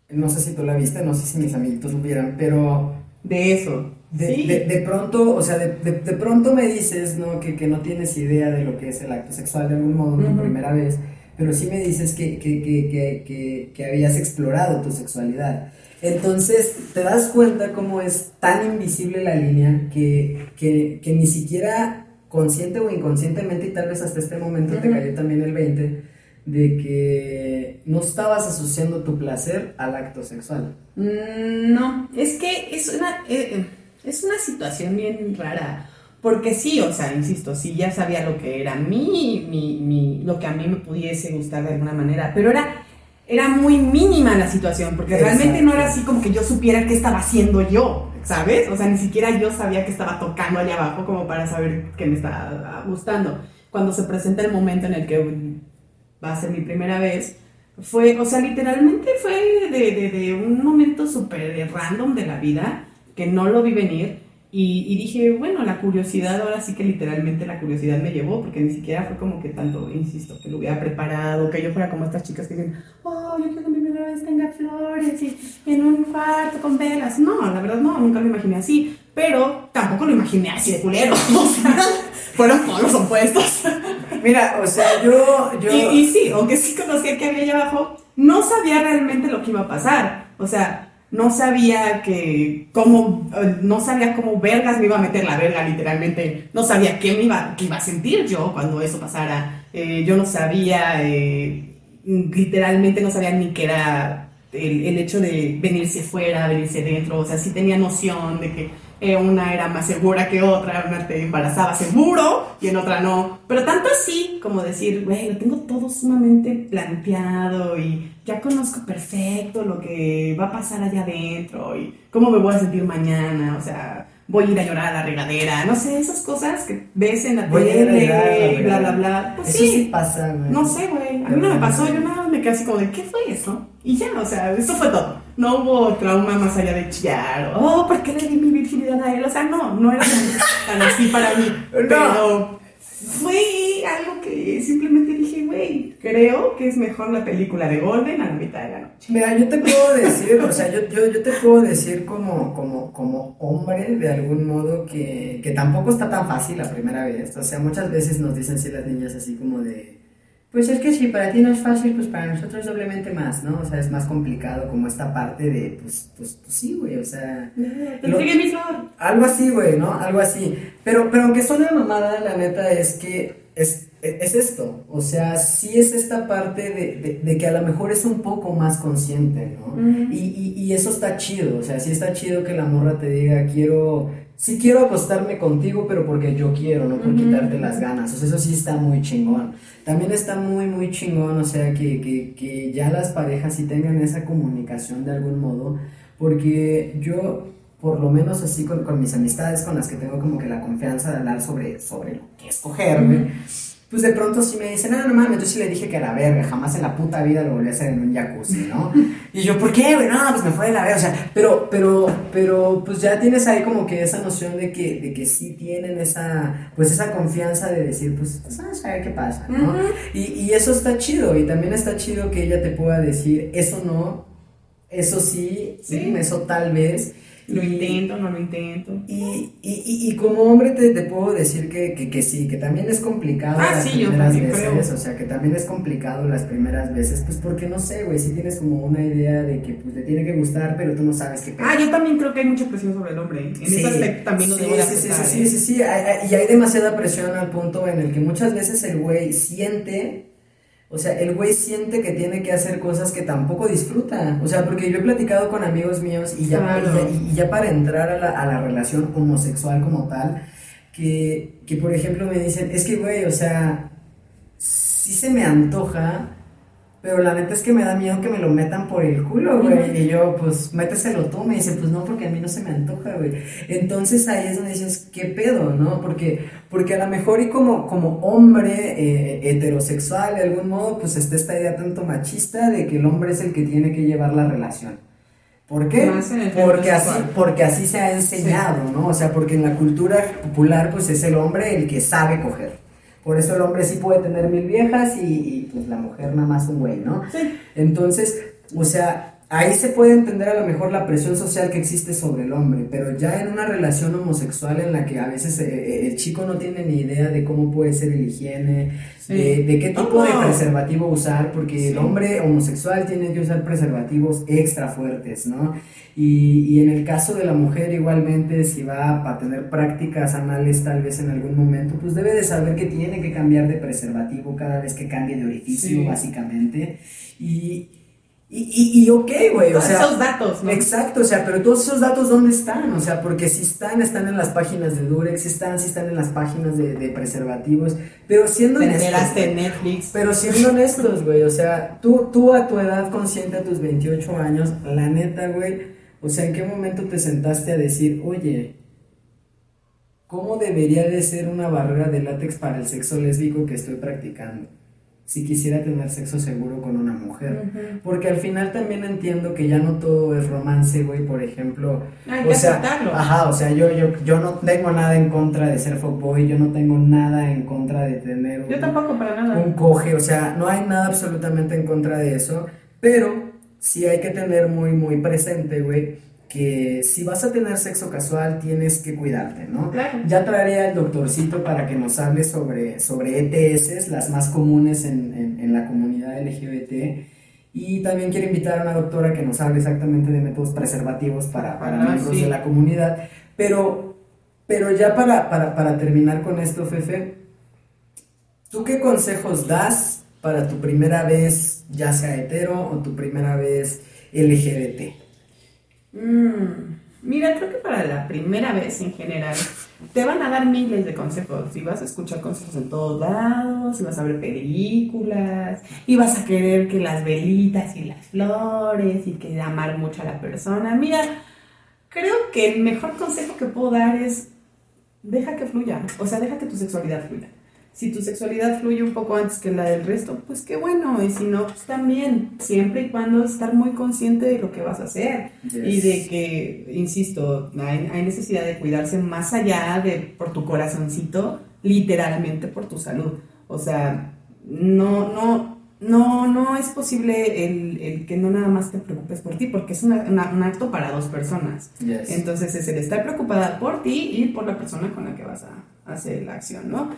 no sé si tú la viste, no sé si mis amiguitos lo vieran, pero de eso. de, sí. de, de pronto, o sea, de, de, pronto me dices, ¿no? Que, que no tienes idea de lo que es el acto sexual de algún modo, tu Ujú. primera vez, pero sí me dices que, que, que, que, que, que habías explorado tu sexualidad. Entonces, te das cuenta cómo es tan invisible la línea que, que, que ni siquiera consciente o inconscientemente, y tal vez hasta este momento te cayó también el 20, de que no estabas asociando tu placer al acto sexual. Mm, No, es que es una, eh, eh, es una situación bien rara. Porque sí, o sea, insisto, sí ya sabía lo que era mi, mi- lo que a mí me pudiese gustar de alguna manera, pero era, era muy mínima la situación, porque realmente no era así como que yo supiera qué estaba haciendo yo, ¿sabes? O sea, ni siquiera yo sabía que estaba tocando allá abajo como para saber que me estaba gustando. Cuando se presenta el momento en el que va a ser mi primera vez, fue, o sea, literalmente fue de, de- de un momento súper random de la vida que no lo vi venir y, y dije, bueno, la curiosidad, ahora sí que literalmente la curiosidad me llevó, porque ni siquiera fue como que tanto, insisto, que lo hubiera preparado, que yo fuera como estas chicas que dicen, oh, yo quiero que mi primera vez tenga flores y, en un cuarto con velas. No, la verdad no, nunca lo imaginé así, pero tampoco lo imaginé así de culero, o sea, fueron polos opuestos. Mira, o sea, yo... yo... Y, y sí, aunque sí conocía que había allá abajo, no sabía realmente lo que iba a pasar. O sea, no sabía que cómo, eh, no sabía cómo vergas me iba a meter la verga, literalmente. No sabía qué me iba, qué iba a sentir yo cuando eso pasara. Eh, yo no sabía, eh, literalmente no sabía ni qué era el, el hecho de venirse fuera, venirse dentro. O sea, sí tenía noción de que eh, una era más segura que otra, una te embarazaba seguro y en otra no. Pero tanto así como decir, güey, lo tengo todo sumamente planteado y ya conozco perfecto lo que va a pasar allá adentro y cómo me voy a sentir mañana, o sea, voy a ir a llorar a la regadera, no sé, esas cosas que ves en la tele bla, bla, bla. Pues Eso sí, sí pasa, güey. no sé, güey. A mí no me pasó, yo nada más me quedé así como de, ¿qué fue eso? Y ya, o sea, eso fue todo. No hubo trauma más allá de chillar. Oh, ¿por qué le di mi virginidad a él? O sea, no, no era tan, así para mí. Pero fue algo que simplemente dije, güey, creo que es mejor la película de Golden a la mitad de la noche. Mira, yo te puedo decir, o sea, yo, yo, yo te puedo decir como, como, como hombre, de algún modo, que, que tampoco está tan fácil la primera vez. O sea, muchas veces nos dicen sí las niñas así como de, pues es que si para ti no es fácil, pues para nosotros es doblemente más, ¿no? O sea, es más complicado como esta parte de, pues, pues, pues sí, güey, o sea... Lo-. Algo así, güey, ¿no? Algo así. Pero, pero aunque suene mamada, la neta es que es, es esto. O sea, sí es esta parte de, de- de que a lo mejor es un poco más consciente, ¿no? Y, y, y eso está chido. O sea, sí está chido que la morra te diga, quiero. Sí quiero acostarme contigo, pero porque yo quiero, no por quitarte las ganas. O sea, eso sí está muy chingón. También está muy, muy chingón, o sea, que, que, que ya las parejas sí tengan esa comunicación de algún modo. Porque yo, por lo menos así con, con mis amistades con las que tengo como que la confianza de hablar sobre, sobre lo que es coger, güey, pues de pronto sí me dicen, ah, no mames, yo sí le dije que a la verga, jamás en la puta vida lo volví a hacer en un jacuzzi, ¿no? Y yo, ¿por qué, güey? No, pues me fue de la verga, o sea, pero, pero, pero, pues ya tienes ahí como que esa noción de que, de que sí tienen esa, pues esa confianza de decir, pues, pues vamos a ver qué pasa, ¿no? Y, y eso está chido, y también está chido que ella te pueda decir, eso no, eso sí, Sí. eso tal vez. Lo y- intento, no lo intento. y, y, y, y como hombre te, te puedo decir que, que, que sí, que también es complicado Ah, las sí, yo primeras también veces, creo. o sea, que también es complicado las primeras veces, pues porque no sé, güey, si tienes como una idea de que pues le tiene que gustar, pero tú no sabes qué pedo. Ah, yo también creo que hay mucha presión sobre el hombre. En Sí, ese aspecto también lo sí, debo de sí, sí, sí, ¿eh? sí, sí, y hay demasiada presión al punto en el que muchas veces el güey siente, o sea, el güey siente que tiene que hacer cosas que tampoco disfruta, o sea, porque yo he platicado con amigos míos y ya, Claro. y ya, y ya para entrar a la, a la relación homosexual como tal, que, que por ejemplo me dicen, es que güey, o sea, sí se me antoja, pero la neta es que me da miedo que me lo metan por el culo, güey. Y yo, pues, méteselo tú. Me dice, pues no, porque a mí no se me antoja, güey. Entonces ahí es donde dices, ¿qué pedo, no? Porque, porque a lo mejor y como, como hombre eh, heterosexual, de algún modo, pues está esta idea tanto machista de que el hombre es el que tiene que llevar la relación. ¿Por qué? Porque así, porque así se ha enseñado, ¿no? O sea, porque en la cultura popular, pues es el hombre el que sabe coger. Por eso el hombre sí puede tener mil viejas y, y, pues la mujer nada más un güey, ¿no? Sí. Entonces, o sea, ahí se puede entender a lo mejor la presión social que existe sobre el hombre, pero ya en una relación homosexual en la que a veces eh, eh, el chico no tiene ni idea de cómo puede ser el higiene, Sí. de, de qué tipo de preservativo usar, porque Sí. el hombre homosexual tiene que usar preservativos extra fuertes, ¿no? Y, y en el caso de la mujer igualmente, si va a tener prácticas anales tal vez en algún momento, pues debe de saber que tiene que cambiar de preservativo cada vez que cambie de orificio, Sí. básicamente. Y, y, y, y ok, güey, o sea... esos datos, ¿no? Exacto, o sea, pero todos esos datos, ¿dónde están? O sea, porque si están, están en las páginas de Durex, si están, si están en las páginas de, de preservativos, pero siendo honestos, en Netflix. pero siendo honestos, güey, o sea, tú, tú a tu edad consciente, a tus 28 años, la neta, güey, o sea, ¿en qué momento te sentaste a decir, oye, ¿cómo debería de ser una barrera de látex para el sexo lésbico que estoy practicando? Si quisiera tener sexo seguro con una mujer. Porque al final también entiendo que ya no todo es romance, güey, por ejemplo. Hay o que sea, aceptarlo. Ajá, o sea, yo, yo, yo no tengo nada en contra de ser fuckboy, yo no tengo nada en contra de tener Yo un- tampoco, para nada. un coge, o sea, no hay nada absolutamente en contra de eso, pero sí hay que tener muy, muy presente, güey, que si vas a tener sexo casual tienes que cuidarte, ¿no? Claro. Ya traeré al doctorcito para que nos hable sobre, sobre ETS, las más comunes en, en- en la comunidad LGBT. Y también quiero invitar a una doctora que nos hable exactamente de métodos preservativos para, para Ah, miembros sí. de la comunidad. Pero, pero ya para, para, para terminar con esto, Fefe, ¿tú qué consejos das para tu primera vez, ya sea hetero o tu primera vez LGBT? Mm, mira, creo que para la primera vez en general te van a dar miles de consejos y vas a escuchar consejos en todos lados, y vas a ver películas y vas a querer que las velitas y las flores y que amar mucho a la persona. Mira, creo que el mejor consejo que puedo dar es deja que fluya, o sea, deja que tu sexualidad fluya. Si tu sexualidad fluye un poco antes que la del resto, pues qué bueno. Y si no, pues también. Siempre y cuando estar muy consciente de lo que vas a hacer. Y de que, insisto, hay, hay necesidad de cuidarse más allá de por tu corazoncito, literalmente por tu salud. O sea, no, no, no, no es posible el, el, que no nada más te preocupes por ti, porque es una, una, un acto para dos personas. Yes. Entonces es el estar preocupada por ti y por la persona con la que vas a hacer la acción, ¿no?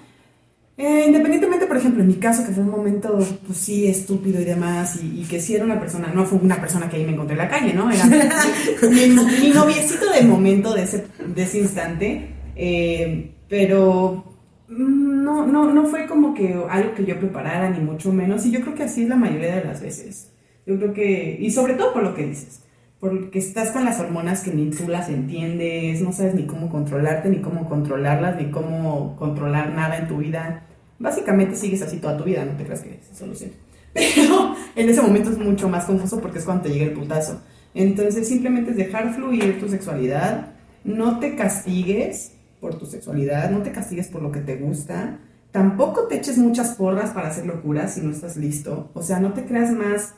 Eh, independientemente, por ejemplo, en mi caso, que fue un momento, pues sí, estúpido y demás, y, y que sí era una persona, no fue una persona que ahí me encontré en la calle, ¿no? Era mi, mi noviecito de momento, de ese, de ese instante, eh, pero mm, no, no, no fue como que algo que yo preparara, ni mucho menos, y yo creo que así es la mayoría de las veces. Yo creo que, y sobre todo por lo que dices, porque estás con las hormonas que ni tú las entiendes, no sabes ni cómo controlarte, ni cómo controlarlas, ni cómo controlar nada en tu vida. Básicamente sigues así toda tu vida, no te creas que se soluciona. Pero en ese momento es mucho más confuso porque es cuando te llega el putazo. Entonces simplemente es dejar fluir tu sexualidad, no te castigues por tu sexualidad, no te castigues por lo que te gusta, tampoco te eches muchas porras para hacer locuras si no estás listo, o sea, no te creas más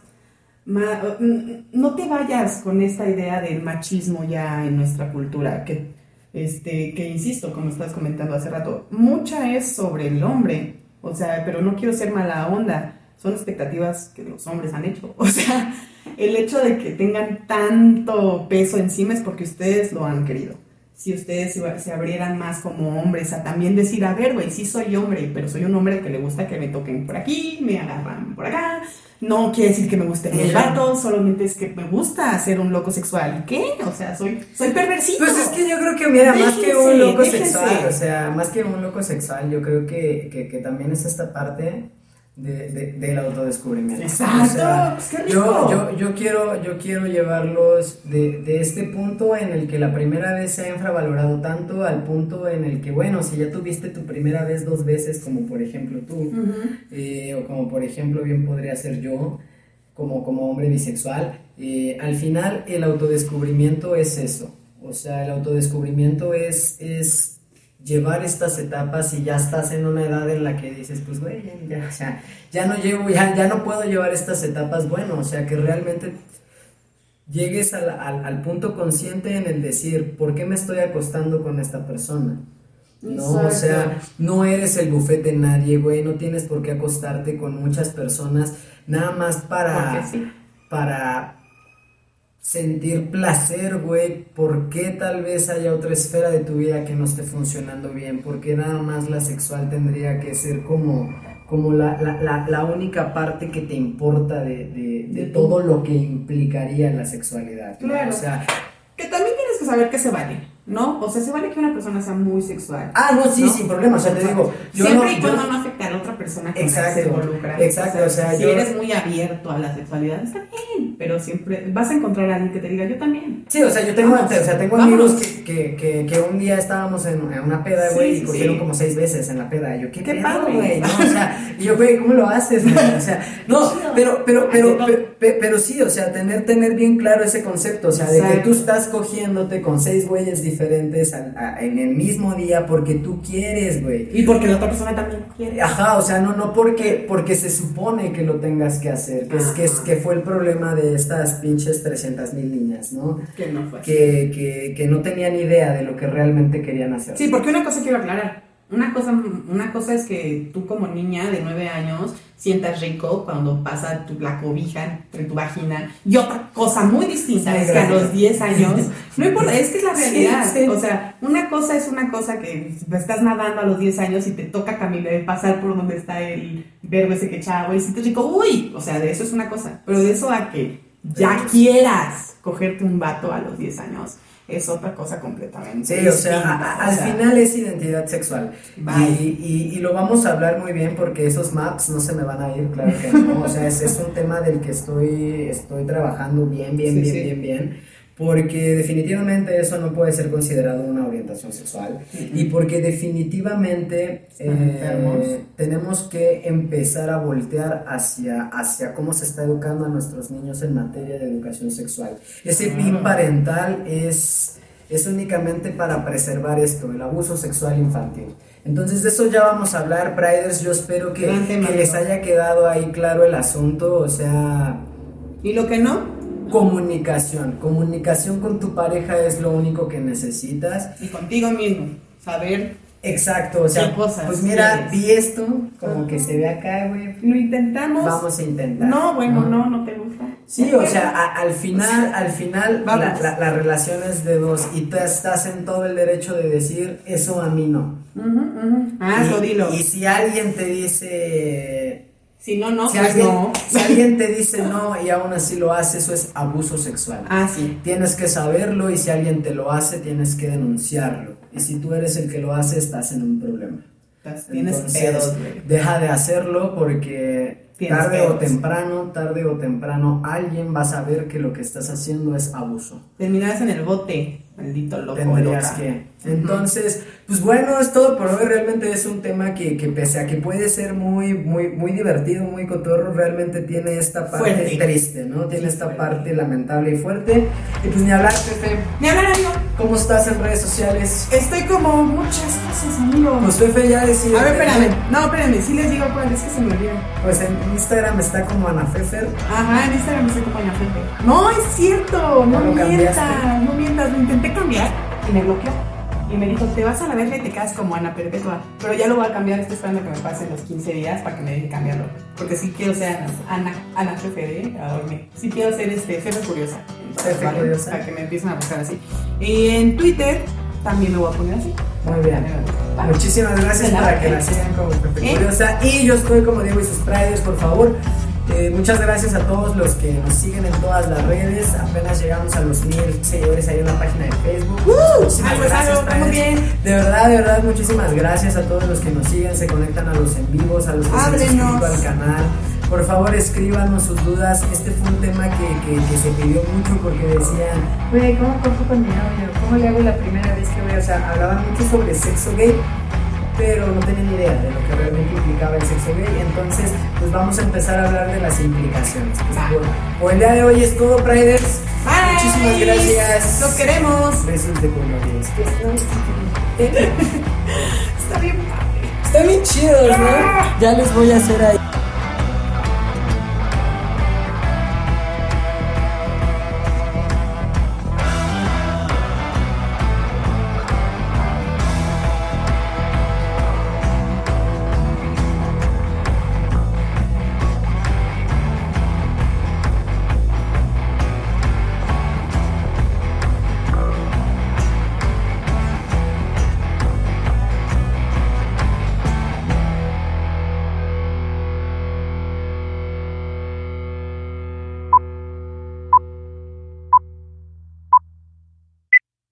no te vayas con esta idea del machismo ya en nuestra cultura, que, este, que insisto, como estás comentando hace rato, mucha es sobre el hombre, o sea, pero no quiero ser mala onda, son expectativas que los hombres han hecho, o sea, el hecho de que tengan tanto peso encima es porque ustedes lo han querido. Si ustedes se abrieran más como hombres a también decir, a ver, güey, sí soy hombre, pero soy un hombre que le gusta que me toquen por aquí, me agarran por acá, no quiere decir que me guste el vato, solamente es que me gusta ser un loco sexual. ¿Qué? O sea, soy, soy perversivo. Pues es que yo creo que, mira, más que un loco sexual, o sea, más que un loco sexual, yo creo que, que, que también es esta parte de, de, del autodescubrimiento. Exacto, o sea, pues qué rico. Yo, yo, yo, quiero, yo quiero llevarlos de, de, este punto en el que la primera vez se ha infravalorado tanto al punto en el que, bueno, si ya tuviste tu primera vez dos veces, como por ejemplo tú, uh -huh. eh, o como por ejemplo bien podría ser yo, como, como hombre bisexual, eh, al final el autodescubrimiento es eso. O sea, el autodescubrimiento es, es llevar estas etapas y ya estás en una edad en la que dices, pues güey, ya, sea, ya no llevo, ya, ya no puedo llevar estas etapas, bueno, o sea, que realmente llegues al, al, al, punto consciente en el decir, ¿por qué me estoy acostando con esta persona? No, Exacto. o sea, no eres el bufete de nadie, güey, no tienes por qué acostarte con muchas personas, nada más para, sí. para, sentir placer, güey, ¿por qué tal vez haya otra esfera de tu vida que no esté funcionando bien? ¿Por qué nada más la sexual tendría que ser como, como la, la, la, la única parte que te importa de, de, de, todo lo que implicaría la sexualidad? Claro. O sea, que también tienes que saber que se vale. ¿no? O sea, se vale que una persona sea muy sexual. Ah, no, sí, ¿no? sin problema, o sea, te digo. Yo Siempre no, y cuando yo... no otra persona que se involucra. Exacto, o sea, si yo... eres muy abierto a la sexualidad, está bien, pero siempre vas a encontrar a alguien que te diga, yo también. Sí, o sea, yo tengo, Vamos, o sea, tengo amigos que, que, que, que, un día estábamos en, una peda, güey, sí, y cogieron sí. como seis veces en la peda. Y yo, ¿qué, ¿Qué padre, güey? ¿no? O sea, y yo, güey, ¿cómo lo haces? O sea, no, pero, pero, pero, pero, pero, sí, o sea, tener, tener bien claro ese concepto, o sea, de que tú estás cogiéndote con seis güeyes diferentes a, en el mismo día porque tú quieres, güey. Y porque la otra persona también quiere. Ajá, o sea, no, no porque, porque se supone que lo tengas que hacer, que, es, que, es, que fue el problema de estas pinches 300 mil niñas, ¿no? Que no fue. Que, que, que no tenían idea de lo que realmente querían hacer. Sí, porque una cosa quiero aclarar. Una cosa, una cosa es que tú como niña de 9 años sientas rico cuando pasa tu, la cobija entre tu vagina. Y otra cosa muy distinta sí, es que a los 10 años, no importa, es que es la realidad, sí, sí. o sea, una cosa es una cosa que estás nadando a los 10 años y te toca caminar, pasar por donde está el verbo ese que chavo y sientes rico, uy, o sea, de eso es una cosa, pero de eso a que ya quieras cogerte un vato a los 10 años es otra cosa completamente. Sí, o sea, al o sea, final es identidad sexual. Y, y, y, lo vamos a hablar muy bien porque esos maps no se me van a ir, claro que no. O sea, es, es un tema del que estoy, estoy trabajando bien, bien, sí, bien, sí. bien, bien porque definitivamente eso no puede ser considerado una orientación sexual uh -huh. y porque definitivamente eh, tenemos que empezar a voltear hacia, hacia cómo se está educando a nuestros niños en materia de educación sexual. Ese PIN parental es, es únicamente para preservar esto, el abuso sexual infantil. Entonces de eso ya vamos a hablar, Priders. Yo espero que, que les haya quedado ahí claro el asunto. O sea, ¿Y lo que no? Comunicación. Comunicación con tu pareja es lo único que necesitas. Y contigo mismo. Saber. Exacto, o sea, ¿Qué cosas pues mira, vi esto, como que se ve acá, güey. Lo intentamos. Vamos a intentar. No, bueno, no, no te gusta. Sí, o sea, a- al final, al final la, la- la relación es de dos y tú estás en todo el derecho de decir eso a mí no. Y, Ah, dilo. Y si alguien te dice, si no, no, si, pues alguien, no. si alguien te dice no y aún así lo hace, eso es abuso sexual. Ah, sí. Tienes que saberlo y si alguien te lo hace, tienes que denunciarlo. Y si tú eres el que lo hace, estás en un problema. Tienes pedos. Deja de hacerlo porque Tienes tarde o temprano, tarde o temprano, alguien va a saber que lo que estás haciendo es abuso. Terminarás en el bote, maldito loco. Tendrías loca. que. Entonces, pues bueno, es todo por hoy. Realmente es un tema que, que pese a que puede ser muy, muy, muy divertido, muy cotorro, realmente tiene esta parte Fuerte. triste, ¿no? Tiene esta parte lamentable y fuerte. Y pues ni hablar, Fefe. Ni hablar, amigo. ¿Cómo estás en redes sociales? Estoy como muchas cosas, amigo. Pues Fefe ya decía. A ver, espérame. No, espérame. Sí les digo cuál. Es que se me olvida. Pues en Instagram está como Ana Fefer. Ajá, en Instagram estoy como Ana Fefe. No, es cierto. No ¿Ya lo mientas. cambiaste? No mientas. Lo intenté cambiar y me bloqueó. Y me dijo, te vas a la verga y te quedas como Ana Perpetua. Pero ya lo voy a cambiar. Estoy esperando que me pasen los 15 días para que me deje cambiarlo. Porque sí quiero ser Ana, Ana, Ana Fefe, ¿eh? A dormir. Sí quiero ser este, Fefe Curiosa. Entonces, Fefe Curiosa. Para que me empiecen a buscar así. Y en Twitter también lo voy a poner así. Muy bien. Vale. Muchísimas gracias De para que ¿eh? la sigan como ¿Eh? Curiosa. Y yo estoy como Diego y sus por favor. Eh, muchas gracias a todos los que nos siguen en todas las redes. Apenas llegamos a los mil seguidores ahí en la página de Facebook. Muchísimas algo es algo, estamos bien. De verdad, de verdad, muchísimas gracias a todos los que nos siguen, se conectan a los en vivos, a los que se han suscrito al canal. Por favor, escríbanos sus dudas. Este fue un tema que, que- que se pidió mucho porque decían, güey, ¿cómo cojo con mi novio? ¿Cómo le hago la primera vez que voy? O sea, hablaban mucho sobre sexo gay, pero no tenían idea de lo que realmente implicaba el sexo gay. Entonces, pues vamos a empezar a hablar de las implicaciones. Pues, por, por el día de hoy es todo, Priders. Bye. Muchísimas gracias. Los queremos. Besos de colores. Está bien padre. Están bien chidos, ¿no? Ya les voy a hacer ahí.